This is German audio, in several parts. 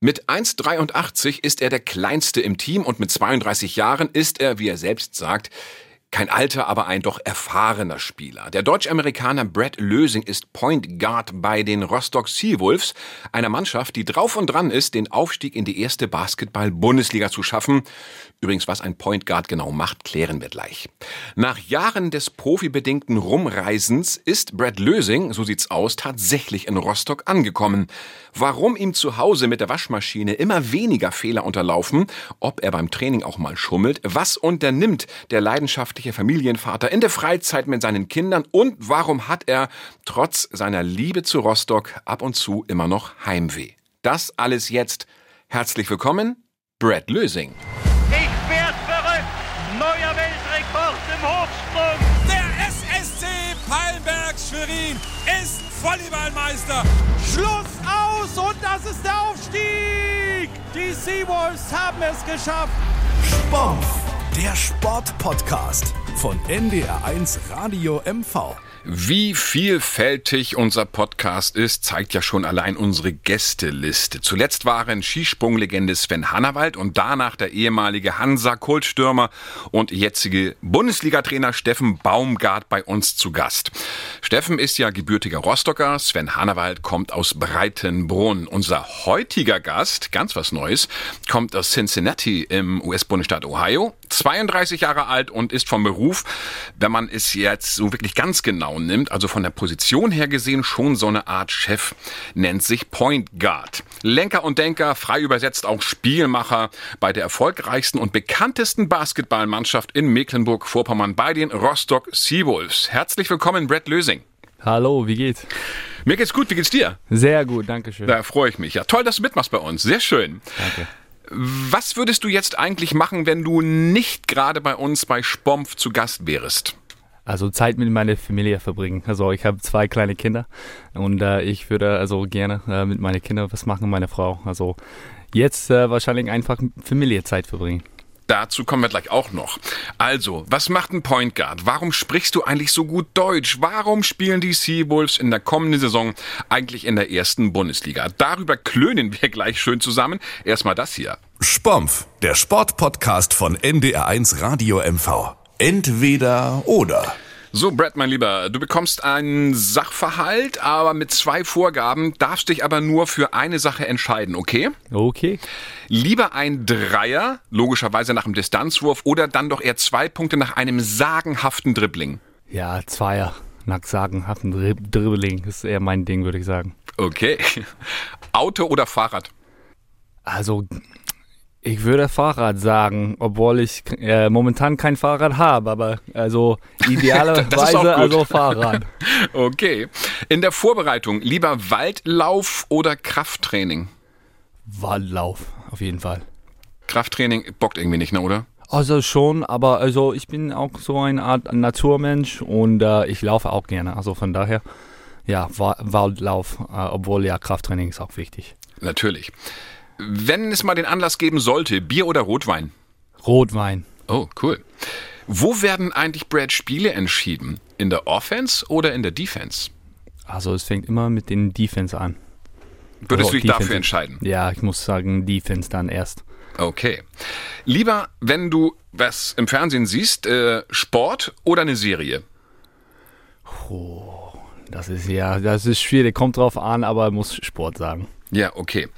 Mit 1,83 ist er der kleinste im Team und mit 32 Jahren ist er, wie er selbst sagt, kein alter, aber ein doch erfahrener Spieler. Der Deutsch-Amerikaner Brad Lösing ist Point Guard bei den Rostock Seawolves, einer Mannschaft, die drauf und dran ist, den Aufstieg in die erste Basketball-Bundesliga zu schaffen. Übrigens, was ein Point Guard genau macht, klären wir gleich. Nach Jahren des profibedingten Rumreisens ist Brad Lösing, so sieht's aus, tatsächlich in Rostock angekommen. Warum ihm zu Hause mit der Waschmaschine immer weniger Fehler unterlaufen, ob er beim Training auch mal schummelt, was unternimmt der leidenschaftliche Familienvater in der Freizeit mit seinen Kindern und warum hat er trotz seiner Liebe zu Rostock ab und zu immer noch Heimweh. Das alles jetzt. Herzlich willkommen, Brad Lösing. Schwerin ist Volleyballmeister. Schluss aus und das ist der Aufstieg. Die Seawolves haben es geschafft. Sport, der Sportpodcast von NDR1 Radio MV. Wie vielfältig unser Podcast ist, zeigt ja schon allein unsere Gästeliste. Zuletzt waren Skisprunglegende Sven Hannawald und danach der ehemalige Hansa-Kultstürmer und jetzige Bundesliga-Trainer Steffen Baumgart bei uns zu Gast. Steffen ist ja gebürtiger Rostocker, Sven Hannawald kommt aus Breitenbrunn. Unser heutiger Gast, ganz was Neues, kommt aus Cincinnati im US-Bundesstaat Ohio, 32 Jahre alt und ist vom Beruf, wenn man es jetzt so wirklich ganz genau nimmt, also von der Position her gesehen schon so eine Art Chef, nennt sich Point Guard. Lenker und Denker, frei übersetzt auch Spielmacher bei der erfolgreichsten und bekanntesten Basketballmannschaft in Mecklenburg-Vorpommern bei den Rostock Seawolves. Herzlich willkommen, Brett Lösing. Hallo, wie geht's? Mir geht's gut, wie geht's dir? Sehr gut, danke schön. Da freue ich mich. Ja, toll, dass du mitmachst bei uns. Sehr schön. Danke. Was würdest du jetzt eigentlich machen, wenn du nicht gerade bei uns bei Spompf zu Gast wärst? Also Zeit mit meiner Familie verbringen. Also ich habe zwei kleine Kinder und äh, ich würde also gerne äh, mit meinen Kindern was machen, meine Frau. Also jetzt äh, wahrscheinlich einfach Familiezeit verbringen. Dazu kommen wir gleich auch noch. Also, was macht ein Point Guard? Warum sprichst du eigentlich so gut Deutsch? Warum spielen die Seawolves in der kommenden Saison eigentlich in der ersten Bundesliga? Darüber klönen wir gleich schön zusammen. Erstmal das hier. Spompf, der Sportpodcast von NDR1 Radio MV. Entweder oder. So, Brad, mein Lieber, du bekommst einen Sachverhalt, aber mit zwei Vorgaben, darfst dich aber nur für eine Sache entscheiden, okay? Okay. Lieber ein Dreier, logischerweise nach dem Distanzwurf, oder dann doch eher zwei Punkte nach einem sagenhaften Dribbling? Ja, Zweier. Nach sagenhaften Dribbling ist eher mein Ding, würde ich sagen. Okay. Auto oder Fahrrad? Also ich würde Fahrrad sagen, obwohl ich äh, momentan kein Fahrrad habe, aber also idealerweise also Fahrrad. okay. In der Vorbereitung lieber Waldlauf oder Krafttraining? Waldlauf, auf jeden Fall. Krafttraining bockt irgendwie nicht, ne, oder? Also schon, aber also ich bin auch so eine Art Naturmensch und äh, ich laufe auch gerne. Also von daher, ja, Waldlauf, äh, obwohl ja Krafttraining ist auch wichtig. Natürlich. Wenn es mal den Anlass geben sollte, Bier oder Rotwein? Rotwein. Oh, cool. Wo werden eigentlich Brad Spiele entschieden? In der Offense oder in der Defense? Also es fängt immer mit den Defense an. Würdest du dich Defense. dafür entscheiden? Ja, ich muss sagen Defense dann erst. Okay. Lieber, wenn du was im Fernsehen siehst, äh, Sport oder eine Serie? Oh, das ist ja, das ist schwierig, kommt drauf an, aber muss Sport sagen. Ja, okay.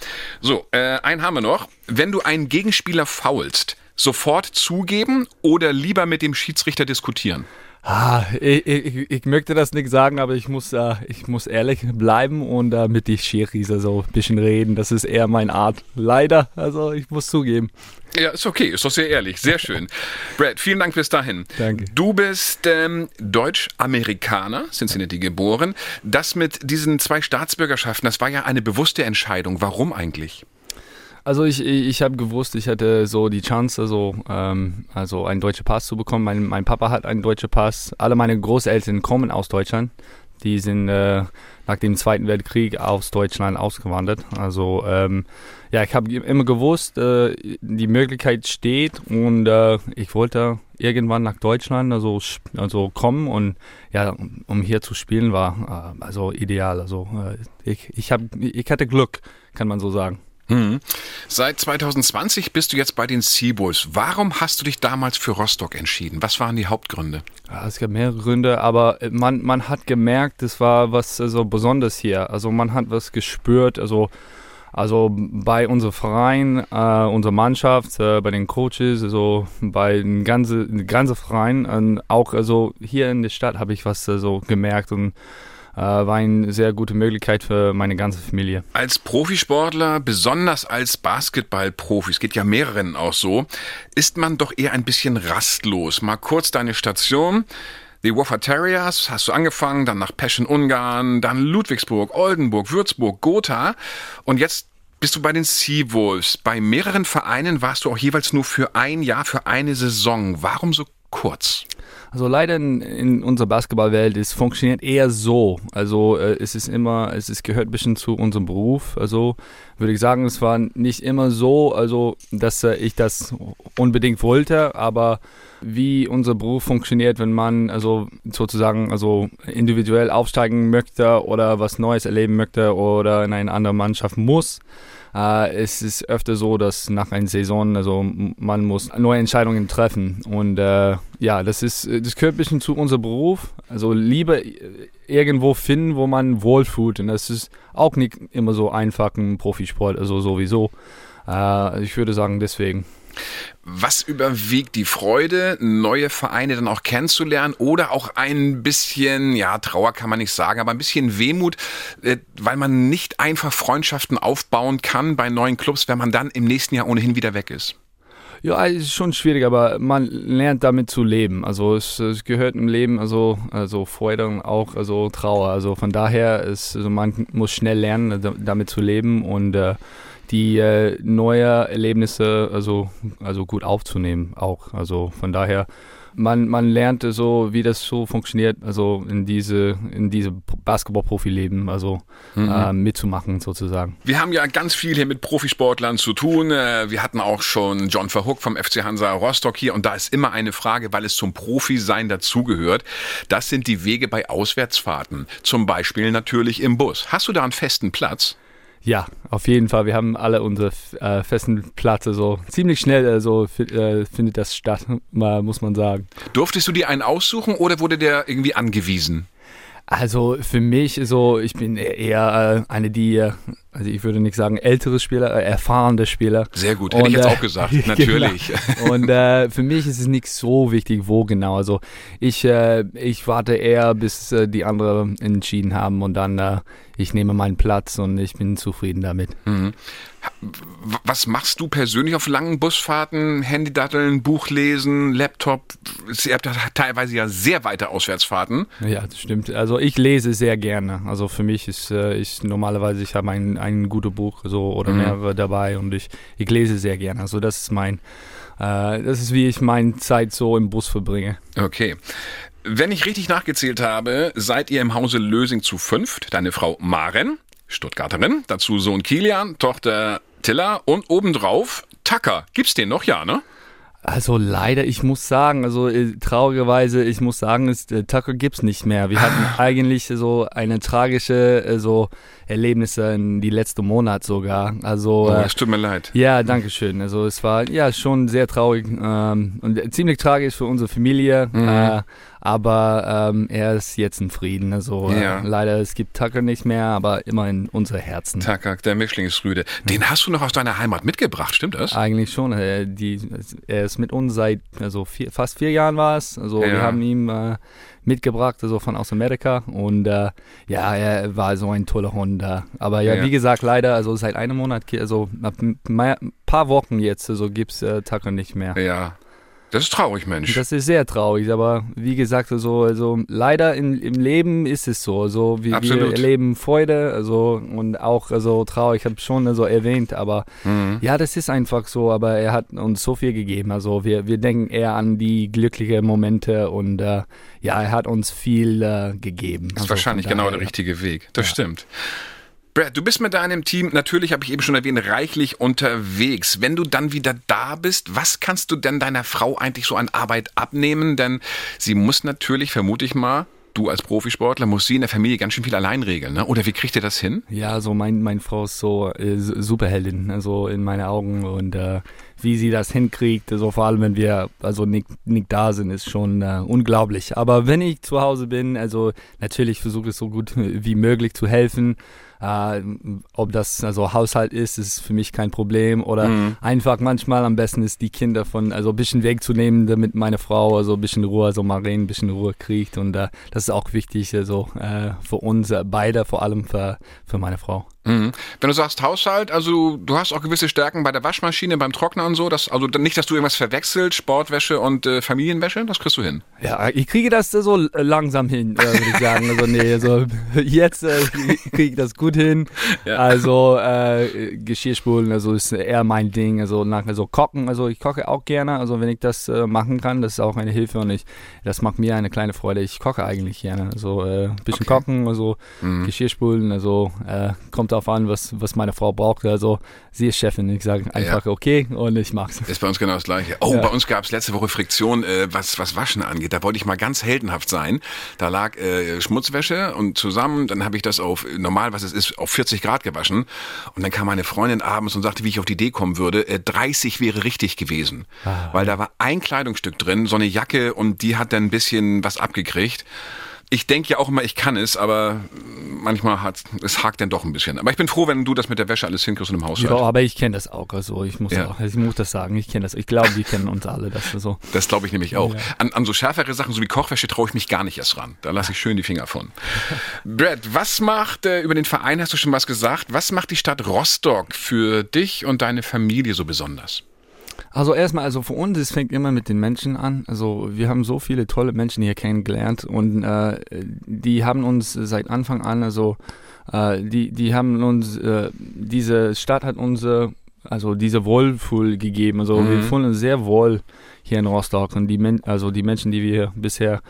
So, äh, einen haben wir noch. Wenn du einen Gegenspieler faulst, sofort zugeben oder lieber mit dem Schiedsrichter diskutieren? Ah, ich, ich, ich, möchte das nicht sagen, aber ich muss, äh, ich muss ehrlich bleiben und äh, mit die Schiris so ein bisschen reden. Das ist eher meine Art. Leider, also ich muss zugeben. Ja, ist okay, ist doch sehr ehrlich, sehr schön. Brad, vielen Dank bis dahin. Danke. Du bist ähm, Deutsch-Amerikaner, Cincinnati geboren. Das mit diesen zwei Staatsbürgerschaften, das war ja eine bewusste Entscheidung. Warum eigentlich? Also ich, ich habe gewusst, ich hatte so die Chance, also, ähm, also einen deutschen Pass zu bekommen. Mein, mein Papa hat einen deutschen Pass. Alle meine Großeltern kommen aus Deutschland. Die sind äh, nach dem Zweiten Weltkrieg aus Deutschland ausgewandert. Also ähm, ja, ich habe immer gewusst, äh, die Möglichkeit steht und äh, ich wollte irgendwann nach Deutschland also, also kommen und ja, um hier zu spielen war äh, also ideal. Also äh, ich, ich, hab, ich hatte Glück, kann man so sagen. Hm. Seit 2020 bist du jetzt bei den Seabulls. Warum hast du dich damals für Rostock entschieden? Was waren die Hauptgründe? Ja, es gab mehrere Gründe, aber man, man hat gemerkt, es war was so also Besonderes hier. Also man hat was gespürt, also also bei unserem Verein, äh, unserer Mannschaft, äh, bei den Coaches, also bei dem ganzen, ganzen Verein, und auch also hier in der Stadt habe ich was äh, so gemerkt und äh, war eine sehr gute Möglichkeit für meine ganze Familie. Als Profisportler, besonders als Basketballprofi, es geht ja mehreren auch so, ist man doch eher ein bisschen rastlos. Mal kurz deine Station. Die Woffer Terriers hast du angefangen, dann nach Peschen Ungarn, dann Ludwigsburg, Oldenburg, Würzburg, Gotha und jetzt bist du bei den Seawolves. Bei mehreren Vereinen warst du auch jeweils nur für ein Jahr, für eine Saison. Warum so kurz? Also leider in, in unserer Basketballwelt, es funktioniert eher so. Also äh, es ist immer, es ist, gehört ein bisschen zu unserem Beruf. Also würde ich sagen, es war nicht immer so, also dass äh, ich das unbedingt wollte, aber wie unser Beruf funktioniert, wenn man also sozusagen also individuell aufsteigen möchte oder was Neues erleben möchte oder in eine andere Mannschaft muss, äh, es ist öfter so, dass nach einer Saison, also man muss neue Entscheidungen treffen. Und äh, ja, das ist, das gehört ein bisschen zu unserem Beruf. Also lieber irgendwo finden, wo man wohlfühlt. Und das ist auch nicht immer so einfach im Profisport, also sowieso. Äh, ich würde sagen, deswegen. Was überwiegt die Freude, neue Vereine dann auch kennenzulernen oder auch ein bisschen, ja, Trauer kann man nicht sagen, aber ein bisschen Wehmut, äh, weil man nicht einfach Freundschaften aufbauen kann bei neuen Clubs, wenn man dann im nächsten Jahr ohnehin wieder weg ist? Ja, ist schon schwierig, aber man lernt damit zu leben. Also es, es gehört im Leben, also, also Freude und auch also Trauer. Also von daher ist, also man muss schnell lernen, damit zu leben und äh, die äh, neue Erlebnisse also, also gut aufzunehmen auch. Also von daher, man, man lernt so, wie das so funktioniert, also in diese, in diese Basketball-Profi-Leben, also mhm. äh, mitzumachen sozusagen. Wir haben ja ganz viel hier mit Profisportlern zu tun. Äh, wir hatten auch schon John Verhook vom FC Hansa Rostock hier und da ist immer eine Frage, weil es zum Profi-Sein dazugehört. Das sind die Wege bei Auswärtsfahrten. Zum Beispiel natürlich im Bus. Hast du da einen festen Platz? Ja, auf jeden Fall. Wir haben alle unsere äh, festen Plätze so ziemlich schnell äh, so äh, findet das statt, muss man sagen. Durftest du dir einen aussuchen oder wurde der irgendwie angewiesen? Also für mich so, ich bin eher äh, eine, die, äh, also ich würde nicht sagen ältere Spieler, äh, erfahrene Spieler. Sehr gut, hätte und, ich jetzt auch gesagt, genau. natürlich. Genau. Und äh, für mich ist es nicht so wichtig, wo genau. Also ich, äh, ich warte eher, bis äh, die anderen entschieden haben und dann äh, ich nehme meinen Platz und ich bin zufrieden damit. Mhm. Was machst du persönlich auf langen Busfahrten? Handydatteln, Buch lesen, Laptop? Ihr habt teilweise ja sehr weite Auswärtsfahrten. Ja, das stimmt. Also ich lese sehr gerne. Also für mich ist äh, ich normalerweise ich habe ein, ein gutes Buch so oder mhm. mehrere dabei und ich, ich lese sehr gerne. Also das ist mein äh, das ist wie ich meine Zeit so im Bus verbringe. Okay. Wenn ich richtig nachgezählt habe, seid ihr im Hause Lösing zu fünft. Deine Frau Maren, Stuttgarterin, dazu Sohn Kilian, Tochter Tilla und obendrauf Tucker. Gibt's den noch? Ja, ne? Also leider, ich muss sagen, also äh, traurigerweise, ich muss sagen, ist, äh, Tucker gibt's nicht mehr. Wir hatten eigentlich so eine tragische äh, so Erlebnisse in die letzten Monat sogar. Also oh, es tut mir leid. Ja, danke schön. Also es war ja schon sehr traurig ähm, und ziemlich tragisch für unsere Familie. Mhm. Äh, aber ähm, er ist jetzt in Frieden. Also äh, ja. äh, leider, es gibt Tucker nicht mehr, aber immer in unsere Herzen. Tucker, der Mischlingsrüde. Den hast du noch aus deiner Heimat mitgebracht, stimmt das? Eigentlich schon. Er, die, er ist mit uns seit also vier, fast vier Jahren war es. Also ja. wir haben ihn äh, mitgebracht, also von aus Amerika. Und äh, ja, er war so ein toller Hund. Äh. Aber ja, ja, wie gesagt, leider, also seit einem Monat, also ein paar Wochen jetzt, also gibt es äh, Tucker nicht mehr. Ja. Das ist traurig, Mensch. Das ist sehr traurig, aber wie gesagt, so, also leider in, im Leben ist es so. So wie Absolut. wir erleben Freude, also und auch also traurig, ich habe schon also erwähnt, aber mhm. ja, das ist einfach so, aber er hat uns so viel gegeben. Also wir, wir denken eher an die glücklichen Momente und äh, ja, er hat uns viel äh, gegeben. Das ist also wahrscheinlich genau der richtige Weg. Das ja. stimmt. Brad, du bist mit deinem Team, natürlich habe ich eben schon erwähnt, reichlich unterwegs. Wenn du dann wieder da bist, was kannst du denn deiner Frau eigentlich so an Arbeit abnehmen? Denn sie muss natürlich, vermute ich mal, du als Profisportler musst sie in der Familie ganz schön viel allein regeln, ne? Oder wie kriegt ihr das hin? Ja, also mein, meine Frau ist so äh, Superheldin, also in meinen Augen und äh, wie sie das hinkriegt, also vor allem wenn wir also nicht, nicht da sind, ist schon äh, unglaublich. Aber wenn ich zu Hause bin, also natürlich versuche ich so gut wie möglich zu helfen. Äh, ob das also Haushalt ist, ist für mich kein Problem. Oder mhm. einfach manchmal am besten ist die Kinder von, also ein bisschen wegzunehmen, damit meine Frau also ein bisschen Ruhe, so mal reden, ein bisschen Ruhe kriegt. Und äh, das ist auch wichtig, also äh, für uns beide, vor allem für, für meine Frau. Mhm. Wenn du sagst Haushalt, also du hast auch gewisse Stärken bei der Waschmaschine, beim Trockner und so, dass, also nicht, dass du irgendwas verwechselst, Sportwäsche und äh, Familienwäsche, das kriegst du hin. Ja, ich kriege das so langsam hin, äh, würde ich sagen. Also nee, also jetzt äh, kriege ich das gut hin. Ja. Also äh, Geschirrspulen, also ist eher mein Ding. Also nach also kochen, also ich koche auch gerne. Also wenn ich das äh, machen kann, das ist auch eine Hilfe und ich, das macht mir eine kleine Freude. Ich koche eigentlich gerne. Also äh, ein bisschen okay. kochen, also mhm. Geschirrspulen, also äh, kommt kommt darauf an, was, was meine Frau braucht. Also sie ist Chefin. Ich sage einfach ja. okay und ich mag's. Ist bei uns genau das gleiche. Oh, ja. bei uns gab es letzte Woche Friktion, äh, was, was Waschen angeht. Da wollte ich mal ganz heldenhaft sein. Da lag äh, Schmutzwäsche und zusammen, dann habe ich das auf normal, was es ist, auf 40 Grad gewaschen. Und dann kam meine Freundin abends und sagte, wie ich auf die Idee kommen würde. Äh, 30 wäre richtig gewesen. Ah. Weil da war ein Kleidungsstück drin, so eine Jacke und die hat dann ein bisschen was abgekriegt ich denke ja auch immer, ich kann es, aber manchmal hat es hakt dann doch ein bisschen. Aber ich bin froh, wenn du das mit der Wäsche alles hinkriegst und im Haus Ja, aber ich kenne das auch. Also ich muss, ja. auch, ich muss das sagen, ich kenne das. Ich glaube, wir kennen uns alle. Das, so. das glaube ich nämlich auch. Ja. An, an so schärfere Sachen, so wie Kochwäsche, traue ich mich gar nicht erst ran. Da lasse ich schön die Finger von. Brad, was macht, äh, über den Verein hast du schon was gesagt, was macht die Stadt Rostock für dich und deine Familie so besonders? Also erstmal, also für uns, es fängt immer mit den Menschen an. Also wir haben so viele tolle Menschen hier kennengelernt und äh, die haben uns seit Anfang an, also äh, die, die haben uns, äh, diese Stadt hat uns, also diese Wohlfühl gegeben. Also mhm. wir fühlen uns sehr wohl hier in Rostock und die, Men also die Menschen, die wir bisher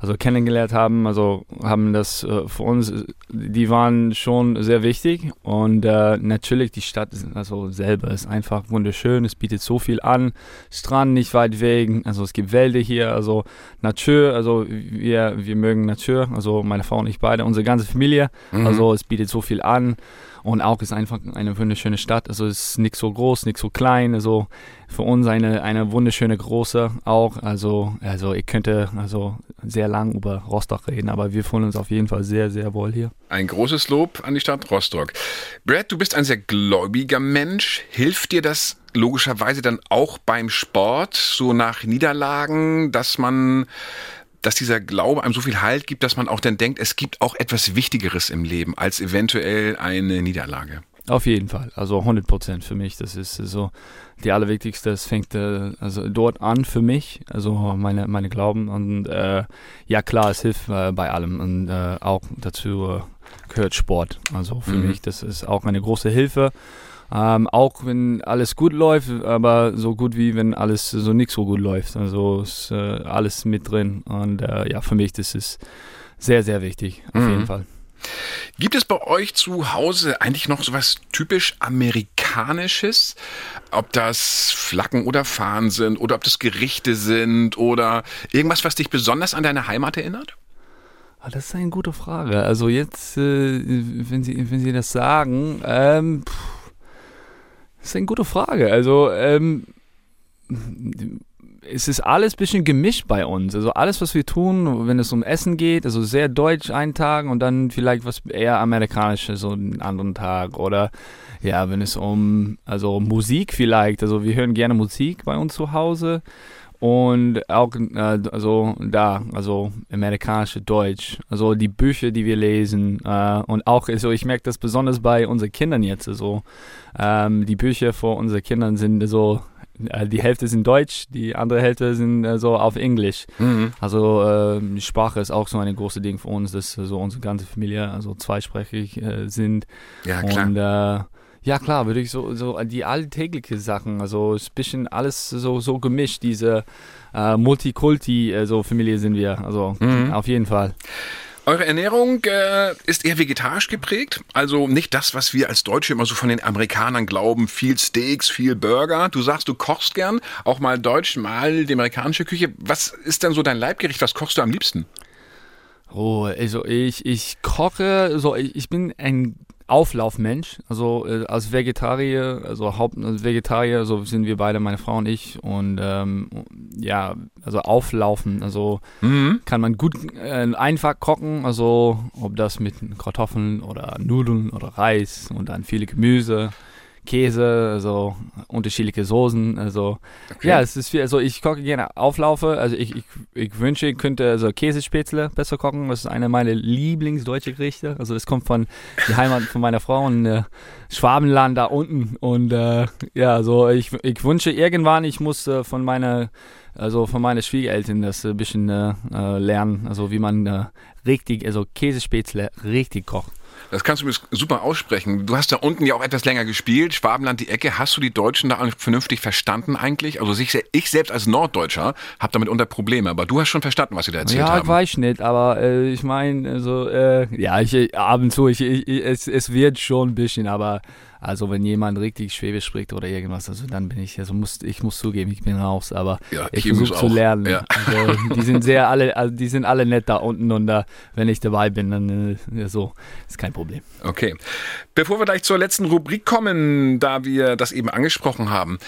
also kennengelernt haben, also haben das äh, für uns, die waren schon sehr wichtig und äh, natürlich die Stadt also selber ist einfach wunderschön, es bietet so viel an, Strand nicht weit weg, also es gibt Wälder hier, also Natur, also wir, wir mögen Natur, also meine Frau und ich beide, unsere ganze Familie, mhm. also es bietet so viel an und auch ist einfach eine wunderschöne Stadt. Also es ist nicht so groß, nicht so klein. Also für uns eine, eine wunderschöne große auch. Also, also ich könnte also sehr lang über Rostock reden, aber wir fühlen uns auf jeden Fall sehr, sehr wohl hier. Ein großes Lob an die Stadt Rostock. Brad, du bist ein sehr gläubiger Mensch. Hilft dir das logischerweise dann auch beim Sport, so nach Niederlagen, dass man dass dieser Glaube einem so viel Halt gibt, dass man auch dann denkt, es gibt auch etwas Wichtigeres im Leben als eventuell eine Niederlage. Auf jeden Fall, also 100 Prozent für mich. Das ist so die allerwichtigste. Es fängt äh, also dort an für mich, also meine meine Glauben und äh, ja klar, es hilft äh, bei allem und äh, auch dazu äh, gehört Sport. Also für mhm. mich, das ist auch eine große Hilfe. Ähm, auch wenn alles gut läuft, aber so gut wie wenn alles so nicht so gut läuft. Also ist äh, alles mit drin. Und äh, ja, für mich das ist sehr, sehr wichtig, auf mhm. jeden Fall. Gibt es bei euch zu Hause eigentlich noch so was typisch Amerikanisches? Ob das Flaggen oder Fahnen sind oder ob das Gerichte sind oder irgendwas, was dich besonders an deine Heimat erinnert? Ah, das ist eine gute Frage. Also jetzt, äh, wenn, Sie, wenn Sie das sagen, ähm, pff das ist eine gute Frage. Also, ähm, es ist alles ein bisschen gemischt bei uns. Also alles, was wir tun, wenn es um Essen geht, also sehr deutsch einen Tag und dann vielleicht was eher amerikanisches so einen anderen Tag. Oder ja, wenn es um also Musik vielleicht, also wir hören gerne Musik bei uns zu Hause. Und auch, äh, also da, also amerikanische Deutsch, also die Bücher, die wir lesen. Äh, und auch, also ich merke das besonders bei unseren Kindern jetzt. Also ähm, die Bücher vor unseren Kindern sind so, äh, die Hälfte sind Deutsch, die andere Hälfte sind äh, so auf Englisch. Mhm. Also äh, Sprache ist auch so ein großes Ding für uns, dass so unsere ganze Familie also zweisprachig sind. Ja, klar. Und ja, klar, würde ich so, so die alltägliche Sachen, also ist ein bisschen alles so, so gemischt, diese äh, Multikulti-Familie äh, sind wir, also mhm. auf jeden Fall. Eure Ernährung äh, ist eher vegetarisch geprägt, also nicht das, was wir als Deutsche immer so von den Amerikanern glauben, viel Steaks, viel Burger. Du sagst, du kochst gern, auch mal deutsch, mal die amerikanische Küche. Was ist denn so dein Leibgericht? Was kochst du am liebsten? Oh, also ich, ich koche, so ich, ich bin ein Auflaufmensch, also äh, als Vegetarier, also Haupt als Vegetarier, so sind wir beide, meine Frau und ich. Und ähm, ja, also auflaufen, also Mhm. kann man gut äh, einfach kochen, also ob das mit Kartoffeln oder Nudeln oder Reis und dann viele Gemüse, Käse, also unterschiedliche Soßen, also Okay. ja, es ist viel, also ich koche gerne Auflaufe, also ich, ich, ich wünsche, ich könnte also Käsespätzle besser kochen, das ist eine meiner Lieblingsdeutsche Gerichte, also das kommt von die Heimat von meiner Frau in äh, Schwabenland da unten und äh, ja, so ich, ich wünsche irgendwann, ich muss äh, von meiner also von meinen Schwiegereltern das ein bisschen äh, äh, lernen, also wie man äh, richtig, also Käsespätzle richtig kocht. Das kannst du mir super aussprechen. Du hast da unten ja auch etwas länger gespielt, Schwabenland die Ecke. Hast du die Deutschen da vernünftig verstanden eigentlich? Also ich, ich selbst als Norddeutscher habe damit unter Probleme, aber du hast schon verstanden, was sie da erzählt ja, ich haben. weiß nicht, aber äh, ich meine, also, äh, ja, ich, ich- ab und zu, ich, ich, ich, es, es wird schon ein bisschen, aber also wenn jemand richtig Schwäbisch spricht oder irgendwas, also dann bin ich, also muss, ich muss zugeben, ich bin raus, aber Ja, ich versuche zu lernen. Ja. Also, die sind sehr alle, also die sind alle nett da unten und äh, wenn ich dabei bin, dann äh, ja, so, ist kein Problem. Okay. Bevor wir gleich zur letzten Rubrik kommen, da wir das eben angesprochen haben,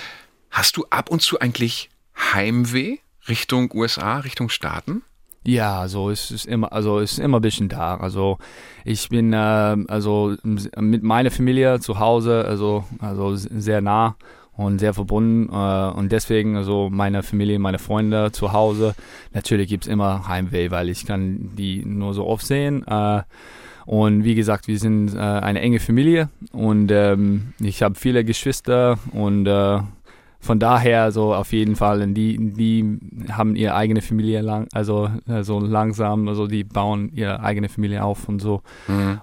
hast du ab und zu eigentlich Heimweh Richtung USA, Richtung Staaten? Ja, also es ist immer, also es ist immer ein bisschen da. Also ich bin ähm, also mit meiner Familie zu Hause, also also sehr nah und sehr verbunden äh, und deswegen also meine Familie, meine Freunde zu Hause. Natürlich gibt's immer Heimweh, weil ich kann die nur so oft sehen. Äh, und wie gesagt, wir sind äh, eine enge Familie und ähm, ich habe viele Geschwister und äh, von daher so auf jeden Fall, und die, die haben ihre eigene Familie lang, also äh, so langsam, also die bauen ihre eigene Familie auf und so.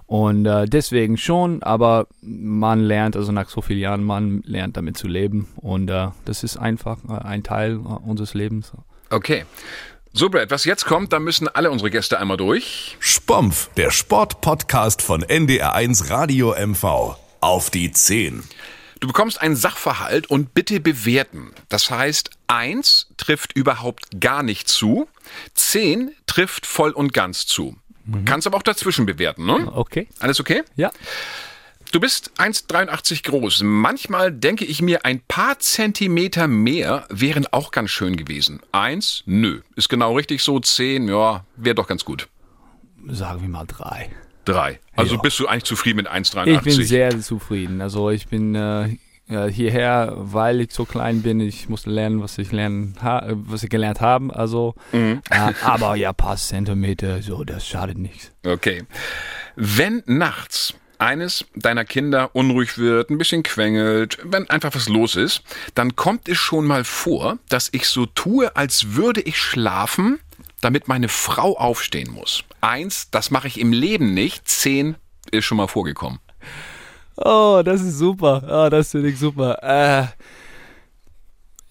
Und äh, deswegen schon, aber man lernt, also nach so vielen Jahren, man lernt damit zu leben. Und äh, das ist einfach äh, ein Teil äh, unseres Lebens. Okay. So, Brad, was jetzt kommt, da müssen alle unsere Gäste einmal durch. Spompf, der Sportpodcast von NDR1 Radio MV. Auf die 10. Du bekommst einen Sachverhalt und bitte bewerten. Das heißt, eins trifft überhaupt gar nicht zu, zehn trifft voll und ganz zu. Kannst aber auch dazwischen bewerten, ne? Okay. Alles okay? Ja. Du bist 1,83 groß. Manchmal denke ich mir, ein paar Zentimeter mehr wären auch ganz schön gewesen. Eins, nö. Ist genau richtig so. Zehn, ja, wäre doch ganz gut. Sagen wir mal drei. Drei. Also Ja. bist du eigentlich zufrieden mit 1,83? Ich bin sehr zufrieden. Also ich bin äh, hierher, weil ich so klein bin. Ich musste lernen, was ich lernen, was ich gelernt habe. Also, äh, aber ja, paar Zentimeter, so das schadet nichts. Okay. Wenn nachts eines deiner Kinder unruhig wird, ein bisschen quengelt, wenn einfach was los ist, dann kommt es schon mal vor, dass ich so tue, als würde ich schlafen, damit meine Frau aufstehen muss. Eins, das mache ich im Leben nicht. Zehn ist schon mal vorgekommen. Oh, das ist super. Oh, das finde ich super. Äh,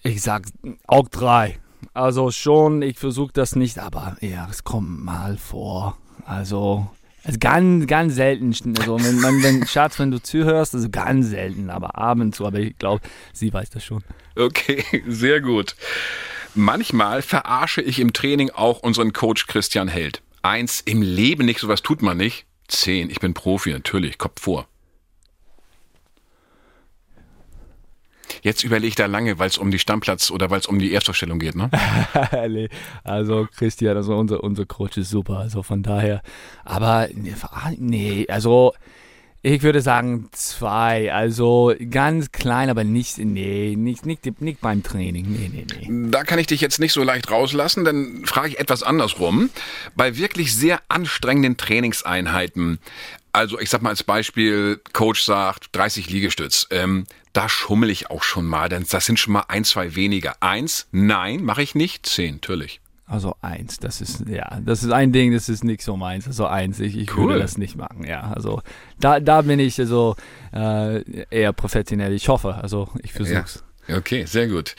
ich sag auch drei. Also schon, ich versuche das nicht, aber ja, es kommt mal vor. Also, also ganz, ganz selten. Also, wenn, man, wenn, Schatz, wenn du zuhörst, also ganz selten, aber ab und zu. Aber ich glaube, sie weiß das schon. Okay, sehr gut. Manchmal verarsche ich im Training auch unseren Coach Christian Held. Eins, im Leben nicht, sowas tut man nicht. Zehn, ich bin Profi, natürlich, Kopf vor. Jetzt überlege ich da lange, weil es um die Stammplatz oder weil es um die Erstausstellung geht, ne? also Christian, also unser, unser Coach ist super, also von daher. Aber nee, also ich würde sagen zwei, also ganz klein, aber nicht, nee, nicht, nicht, nicht beim Training, nee, nee, nee. Da kann ich dich jetzt nicht so leicht rauslassen, dann frage ich etwas andersrum. Bei wirklich sehr anstrengenden Trainingseinheiten, also ich sag mal als Beispiel, Coach sagt 30 Liegestütz, ähm, da schummel ich auch schon mal, denn das sind schon mal ein, zwei weniger. Eins, nein, mache ich nicht. Zehn, natürlich. Also eins, das ist, ja, das ist ein Ding, das ist nicht so meins, also eins, ich, ich Cool. würde das nicht machen, ja, also da, da bin ich also äh, eher professionell, ich hoffe, also ich versuch's. Ja. Okay, sehr gut.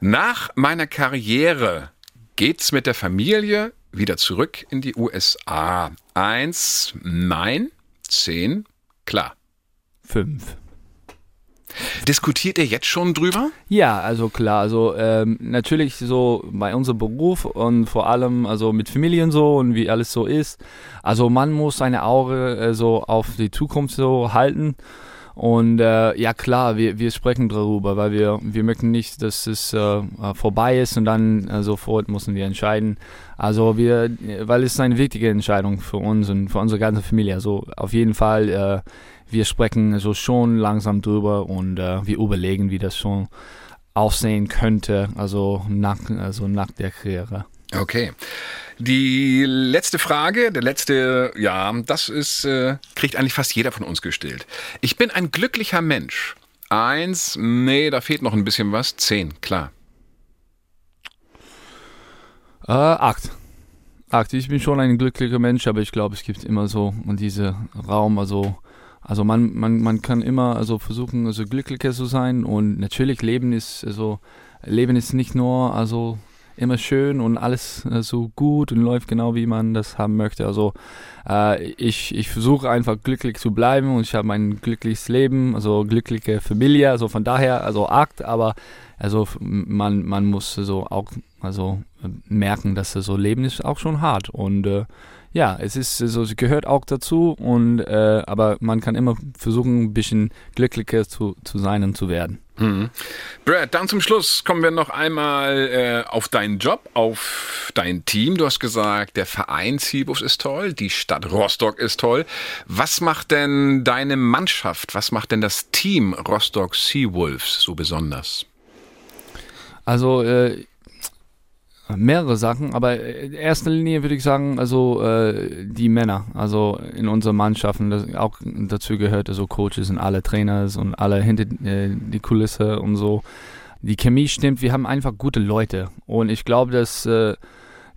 Nach meiner Karriere geht's mit der Familie wieder zurück in die USA. Eins, nein. Zehn, klar. Fünf. Diskutiert ihr jetzt schon drüber? Ja, also klar, also ähm, natürlich so bei unserem Beruf und vor allem also mit Familien so und wie alles so ist. Also man muss seine Auge äh, so auf die Zukunft so halten. Und äh, ja klar, wir, wir sprechen darüber, weil wir, wir möchten nicht, dass es äh, vorbei ist und dann äh, sofort müssen wir entscheiden. Also wir, weil es eine wichtige Entscheidung für uns und für unsere ganze Familie. Also auf jeden Fall, äh, wir sprechen so schon langsam drüber und äh, wir überlegen, wie das schon aussehen könnte, also nach, also nach der Karriere. Okay. Die letzte Frage, der letzte, ja, das ist, äh, kriegt eigentlich fast jeder von uns gestellt. Ich bin ein glücklicher Mensch. Eins, nee, da fehlt noch ein bisschen was. Zehn, klar. Äh, acht. Acht. Ich bin schon ein glücklicher Mensch, aber ich glaube, es gibt immer so diese Raum, also also man, man, man kann immer also versuchen, also glücklicher zu sein und natürlich Leben ist also Leben ist nicht nur also immer schön und alles äh, so gut und läuft genau wie man das haben möchte. Also äh, ich, ich versuche einfach glücklich zu bleiben und ich habe ein glückliches Leben, also glückliche Familie, also von daher, also Akt, aber also man, man muss so auch also merken, dass so Leben ist auch schon hart und äh, ja, es ist so, es gehört auch dazu und äh, aber man kann immer versuchen, ein bisschen glücklicher zu, zu sein und zu werden. Mhm. Brad, dann zum Schluss kommen wir noch einmal äh, auf deinen Job, auf dein Team. Du hast gesagt, der Verein Seabus ist toll, die Stadt Rostock ist toll. Was macht denn deine Mannschaft, was macht denn das Team Rostock Seawolves so besonders? Also äh, mehrere Sachen, aber in erster Linie würde ich sagen, also äh, die Männer, also in unseren Mannschaften, das auch dazu gehört, also Coaches und alle Trainers und alle hinter äh, die Kulisse und so. Die Chemie stimmt, wir haben einfach gute Leute und ich glaube, dass äh,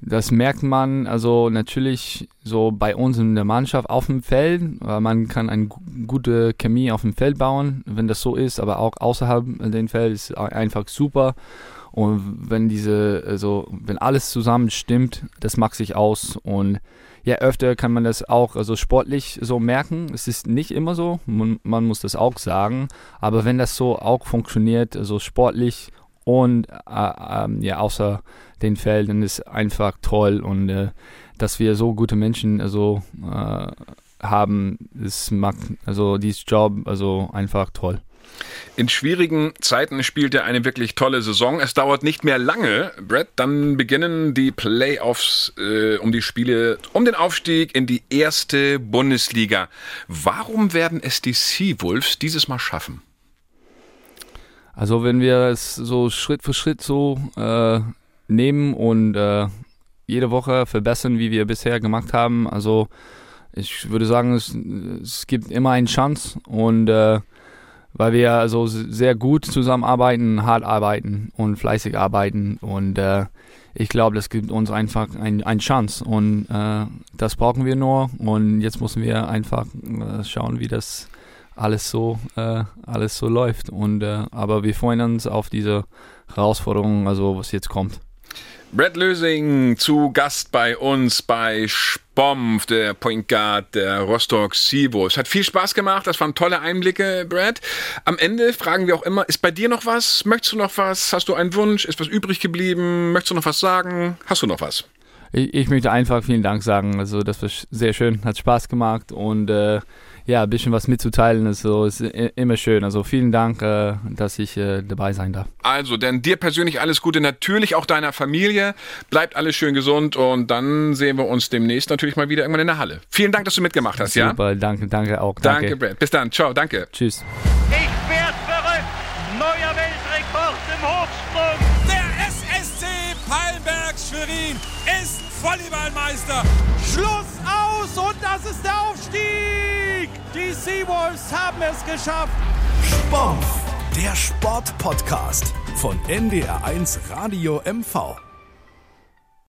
das merkt man also natürlich so bei uns in der Mannschaft auf dem Feld. Man kann eine gute Chemie auf dem Feld bauen, wenn das so ist, aber auch außerhalb den Feld ist einfach super. Und wenn diese, also wenn alles zusammen stimmt, das macht sich aus. Und ja, öfter kann man das auch also sportlich so merken. Es ist nicht immer so, man, man muss das auch sagen. Aber wenn das so auch funktioniert, also sportlich und äh, äh, ja, außer den Feldern ist einfach toll und äh, dass wir so gute Menschen also äh, haben, das macht also dieses Job also einfach toll. In schwierigen Zeiten spielt er eine wirklich tolle Saison. Es dauert nicht mehr lange, Brett, dann beginnen die Playoffs äh, um die Spiele, um den Aufstieg in die erste Bundesliga. Warum werden es die Seawolves dieses Mal schaffen? Also wenn wir es so Schritt für Schritt so äh, nehmen und äh, jede Woche verbessern, wie wir bisher gemacht haben, also ich würde sagen, es, es gibt immer eine Chance und äh, weil wir also sehr gut zusammenarbeiten, hart arbeiten und fleißig arbeiten. Und äh, ich glaube, das gibt uns einfach eine ein Chance. Und äh, das brauchen wir nur. Und jetzt müssen wir einfach äh, schauen, wie das alles so äh, alles so läuft. Und äh, aber wir freuen uns auf diese Herausforderung, also was jetzt kommt. Brad Lösing zu Gast bei uns bei Spomf, der Point Guard der Rostock Seawolves. Hat viel Spaß gemacht, das waren tolle Einblicke, Brad. Am Ende fragen wir auch immer, ist bei dir noch was? Möchtest du noch was? Hast du einen Wunsch? Ist was übrig geblieben? Möchtest du noch was sagen? Hast du noch was? Ich, ich möchte einfach vielen Dank sagen. Also das war sehr schön, hat Spaß gemacht und äh, ja, ein bisschen was mitzuteilen ist, so, ist immer schön. Also vielen Dank, äh, dass ich äh, dabei sein darf. Also, denn dir persönlich alles Gute, natürlich auch deiner Familie. Bleibt alles schön gesund und dann sehen wir uns demnächst natürlich mal wieder irgendwann in der Halle. Vielen Dank, dass du mitgemacht hast, Super, ja? Super, danke, danke auch. Danke, danke Brad. Bis dann. Ciao, danke. Tschüss. Ich Volleyballmeister. Schluss aus und das ist der Aufstieg. Die Seawolves haben es geschafft. Sport, der Sportpodcast von NDR1 Radio MV.